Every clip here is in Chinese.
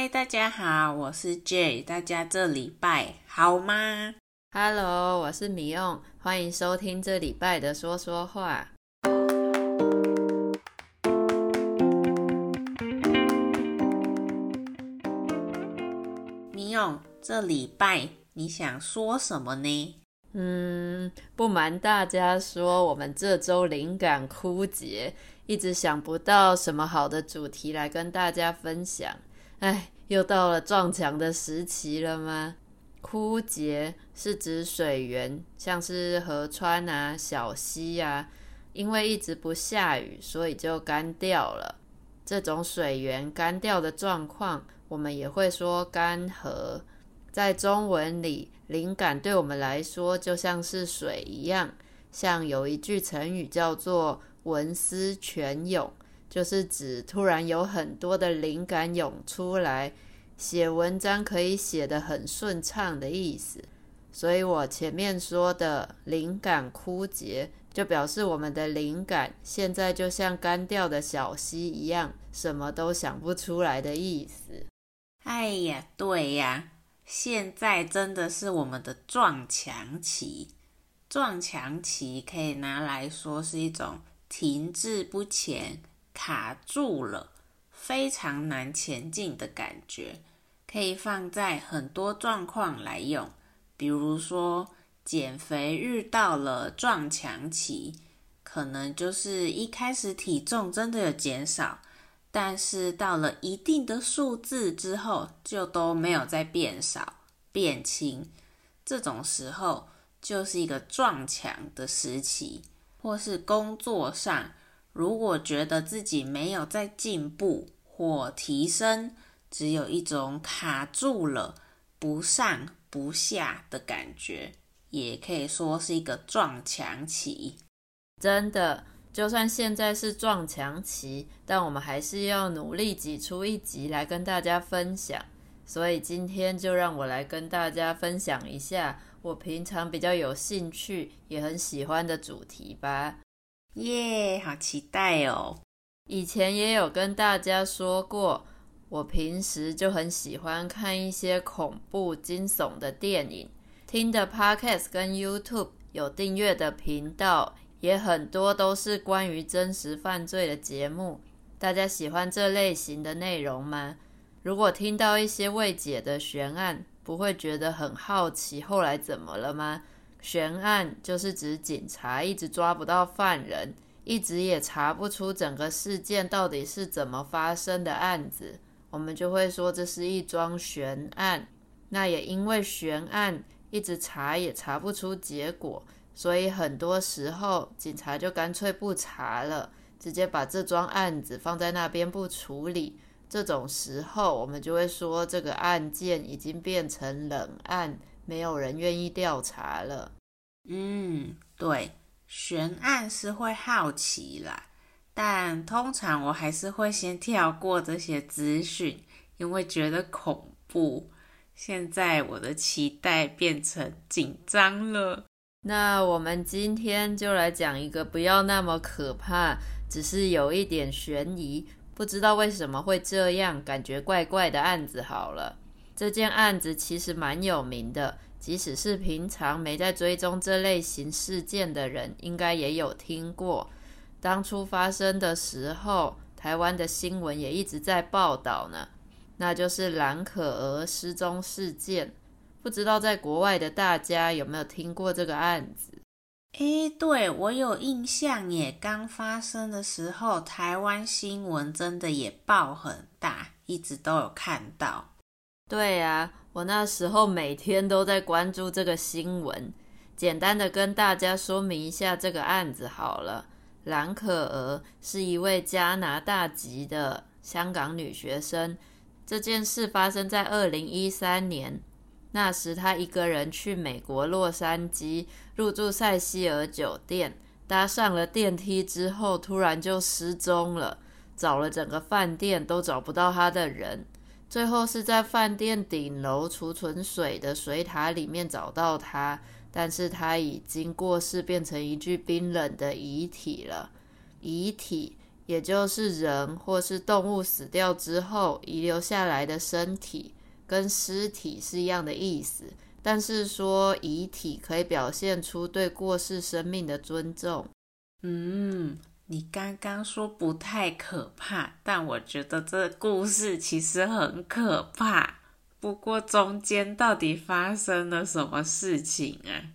嗨，大家好，我是 Jay，大家这礼拜好吗？Hello，我是米用，欢迎收听这礼拜的说说话。米用，这礼拜你想说什么呢？嗯，不瞒大家说，我们这周灵感枯竭，一直想不到什么好的主题来跟大家分享。哎，又到了撞墙的时期了吗？枯竭是指水源，像是河川啊、小溪啊，因为一直不下雨，所以就干掉了。这种水源干掉的状况，我们也会说干涸。在中文里，灵感对我们来说就像是水一样，像有一句成语叫做“文思泉涌”。就是指突然有很多的灵感涌出来，写文章可以写得很顺畅的意思。所以我前面说的灵感枯竭，就表示我们的灵感现在就像干掉的小溪一样，什么都想不出来的意思。哎呀，对呀，现在真的是我们的撞墙期。撞墙期可以拿来说是一种停滞不前。卡住了，非常难前进的感觉，可以放在很多状况来用。比如说，减肥遇到了撞墙期，可能就是一开始体重真的有减少，但是到了一定的数字之后，就都没有再变少、变轻。这种时候就是一个撞墙的时期，或是工作上。如果觉得自己没有在进步或提升，只有一种卡住了、不上不下的感觉，也可以说是一个撞墙期。真的，就算现在是撞墙期，但我们还是要努力挤出一集来跟大家分享。所以今天就让我来跟大家分享一下我平常比较有兴趣也很喜欢的主题吧。耶，好期待哦！以前也有跟大家说过，我平时就很喜欢看一些恐怖惊悚的电影，听的 Podcast 跟 YouTube 有订阅的频道也很多，都是关于真实犯罪的节目。大家喜欢这类型的内容吗？如果听到一些未解的悬案，不会觉得很好奇后来怎么了吗？悬案就是指警察一直抓不到犯人，一直也查不出整个事件到底是怎么发生的案子，我们就会说这是一桩悬案。那也因为悬案一直查也查不出结果，所以很多时候警察就干脆不查了，直接把这桩案子放在那边不处理。这种时候，我们就会说这个案件已经变成冷案。没有人愿意调查了。嗯，对，悬案是会好奇啦，但通常我还是会先跳过这些资讯，因为觉得恐怖。现在我的期待变成紧张了。那我们今天就来讲一个不要那么可怕，只是有一点悬疑，不知道为什么会这样，感觉怪怪的案子好了。这件案子其实蛮有名的，即使是平常没在追踪这类型事件的人，应该也有听过。当初发生的时候，台湾的新闻也一直在报道呢。那就是蓝可儿失踪事件。不知道在国外的大家有没有听过这个案子？诶，对，我有印象耶。刚发生的时候，台湾新闻真的也报很大，一直都有看到。对啊，我那时候每天都在关注这个新闻。简单的跟大家说明一下这个案子好了。蓝可儿是一位加拿大籍的香港女学生。这件事发生在二零一三年，那时她一个人去美国洛杉矶，入住塞西尔酒店，搭上了电梯之后，突然就失踪了，找了整个饭店都找不到她的人。最后是在饭店顶楼储存水的水塔里面找到他，但是他已经过世，变成一具冰冷的遗体了。遗体也就是人或是动物死掉之后遗留下来的身体，跟尸体是一样的意思。但是说遗体可以表现出对过世生命的尊重。嗯，你刚刚说不太可怕，但我觉得这故事其实很可怕。不过中间到底发生了什么事情啊？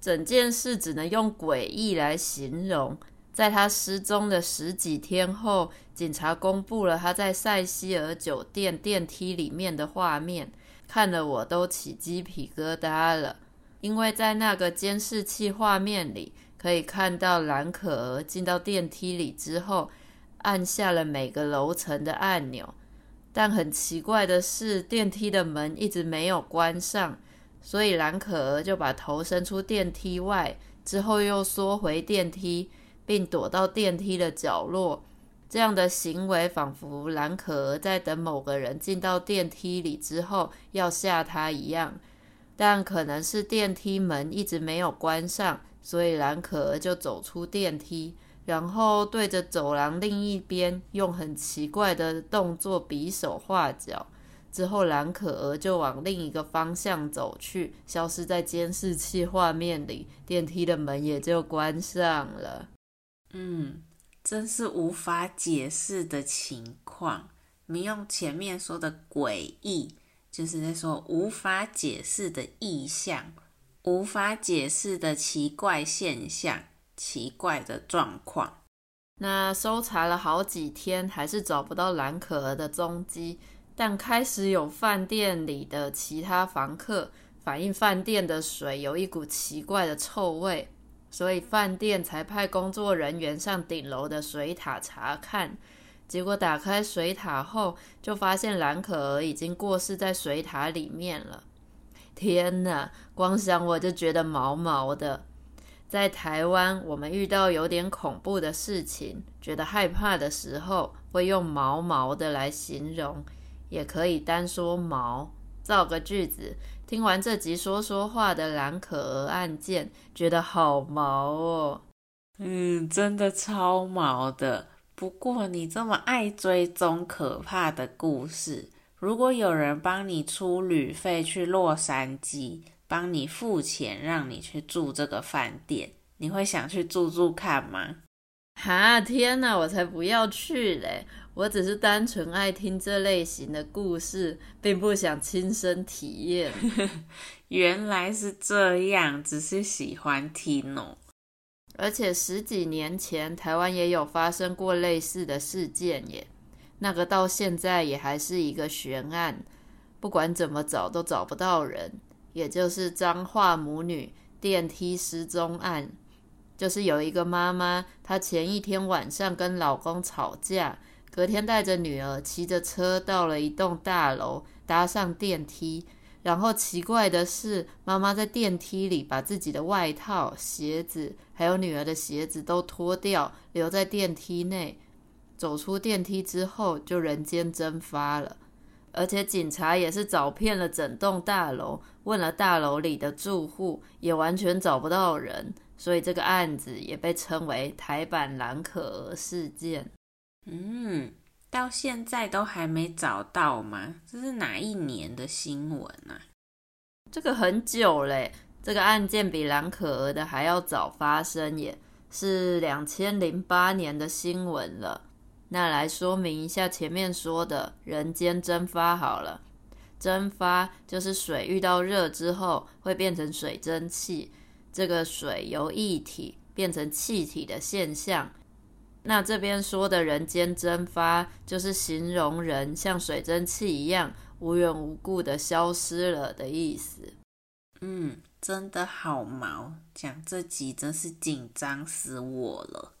整件事只能用诡异来形容。在他失踪的十几天后，警察公布了他在塞西尔酒店电梯里面的画面，看得我都起鸡皮疙瘩了。因为在那个监视器画面里，可以看到蓝可儿进到电梯里之后，按下了每个楼层的按钮。但很奇怪的是，电梯的门一直没有关上，所以蓝可儿就把头伸出电梯外，之后又缩回电梯。并躲到电梯的角落，这样的行为仿佛蓝可儿在等某个人进到电梯里之后要吓他一样。但可能是电梯门一直没有关上，所以蓝可儿就走出电梯，然后对着走廊另一边用很奇怪的动作比手画脚。之后蓝可儿就往另一个方向走去，消失在监视器画面里，电梯的门也就关上了。嗯，真是无法解释的情况。你用前面说的诡异，就是在说无法解释的异象，无法解释的奇怪现象，奇怪的状况。那搜查了好几天，还是找不到蓝可儿的踪迹。但开始有饭店里的其他房客反映，饭店的水有一股奇怪的臭味。所以饭店才派工作人员上顶楼的水塔查看，结果打开水塔后，就发现蓝可儿已经过世在水塔里面了。天哪，光想我就觉得毛毛的。在台湾，我们遇到有点恐怖的事情，觉得害怕的时候，会用毛毛的来形容，也可以单说毛。造个句子。听完这集说说话的蓝可儿案件，觉得好毛哦。嗯，真的超毛的。不过你这么爱追踪可怕的故事，如果有人帮你出旅费去洛杉矶，帮你付钱让你去住这个饭店，你会想去住住看吗？哈，天哪，我才不要去嘞！我只是单纯爱听这类型的故事，并不想亲身体验。原来是这样，只是喜欢听哦。而且十几年前，台湾也有发生过类似的事件耶。那个到现在也还是一个悬案，不管怎么找都找不到人。也就是张化母女电梯失踪案，就是有一个妈妈，她前一天晚上跟老公吵架。隔天带着女儿骑着车到了一栋大楼，搭上电梯，然后奇怪的是，妈妈在电梯里把自己的外套、鞋子，还有女儿的鞋子都脱掉，留在电梯内。走出电梯之后，就人间蒸发了。而且警察也是找遍了整栋大楼，问了大楼里的住户，也完全找不到人。所以这个案子也被称为台版蓝可儿事件。嗯，到现在都还没找到吗？这是哪一年的新闻啊？这个很久嘞，这个案件比蓝可儿的还要早发生，也是两千零八年的新闻了。那来说明一下前面说的人间蒸发好了，蒸发就是水遇到热之后会变成水蒸气，这个水由液体变成气体的现象。那这边说的人间蒸发，就是形容人像水蒸气一样无缘无故的消失了的意思。嗯，真的好毛，讲这集真是紧张死我了。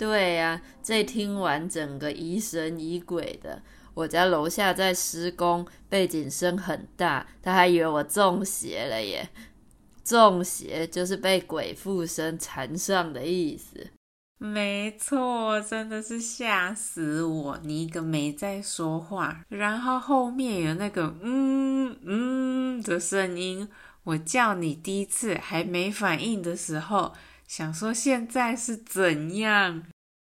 对呀、啊，这听完整个疑神疑鬼的。我家楼下在施工，背景声很大，他还以为我中邪了耶。中邪就是被鬼附身缠上的意思。没错，真的是吓死我！你一个没在说话，然后后面有那个嗯嗯的声音，我叫你第一次还没反应的时候，想说现在是怎样？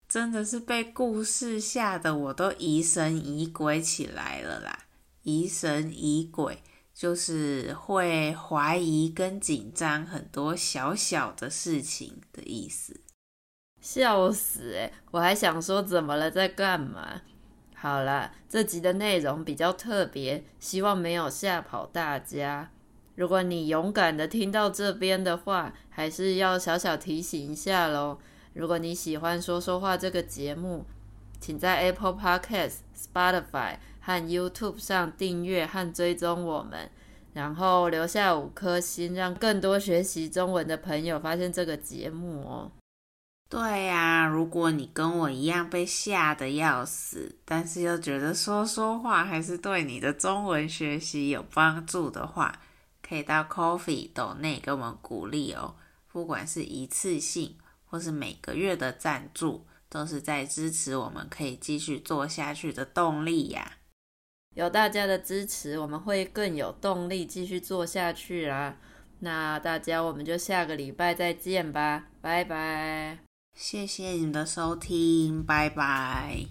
真的是被故事吓得我都疑神疑鬼起来了啦！疑神疑鬼就是会怀疑跟紧张很多小小的事情的意思。笑死诶，我还想说怎么了，在干嘛？好啦，这集的内容比较特别，希望没有吓跑大家。如果你勇敢的听到这边的话，还是要小小提醒一下喽。如果你喜欢说说话这个节目，请在 Apple Podcast、Spotify 和 YouTube 上订阅和追踪我们，然后留下五颗星，让更多学习中文的朋友发现这个节目哦。对呀，如果你跟我一样被吓得要死，但是又觉得说说话还是对你的中文学习有帮助的话，可以到 Coffee 斗内给我们鼓励哦。不管是一次性或是每个月的赞助，都是在支持我们可以继续做下去的动力呀。有大家的支持，我们会更有动力继续做下去啦。那大家，我们就下个礼拜再见吧，拜拜。谢谢你的收听，拜拜。